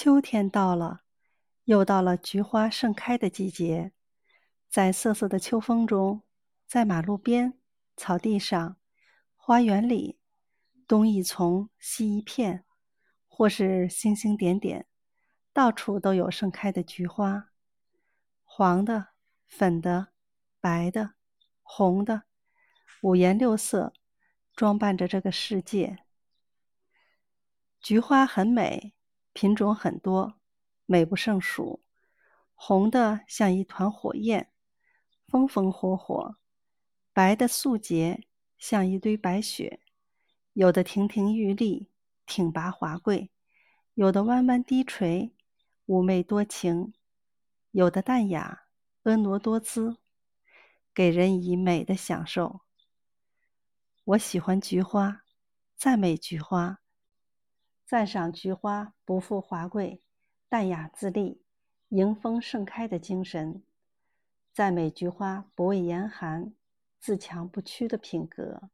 秋天到了，又到了菊花盛开的季节。在瑟瑟的秋风中，在马路边、草地上、花园里，东一丛，西一片，或是星星点点，到处都有盛开的菊花。黄的、粉的、白的、红的，五颜六色，装扮着这个世界。菊花很美。品种很多，美不胜数。红的像一团火焰，风风火火；白的素洁，像一堆白雪。有的亭亭玉立，挺拔华贵；有的弯弯低垂，妩媚多情；有的淡雅，婀娜多姿，给人以美的享受。我喜欢菊花，赞美菊花。赞赏菊花不负华贵、淡雅自立、迎风盛开的精神；赞美菊花不畏严寒、自强不屈的品格。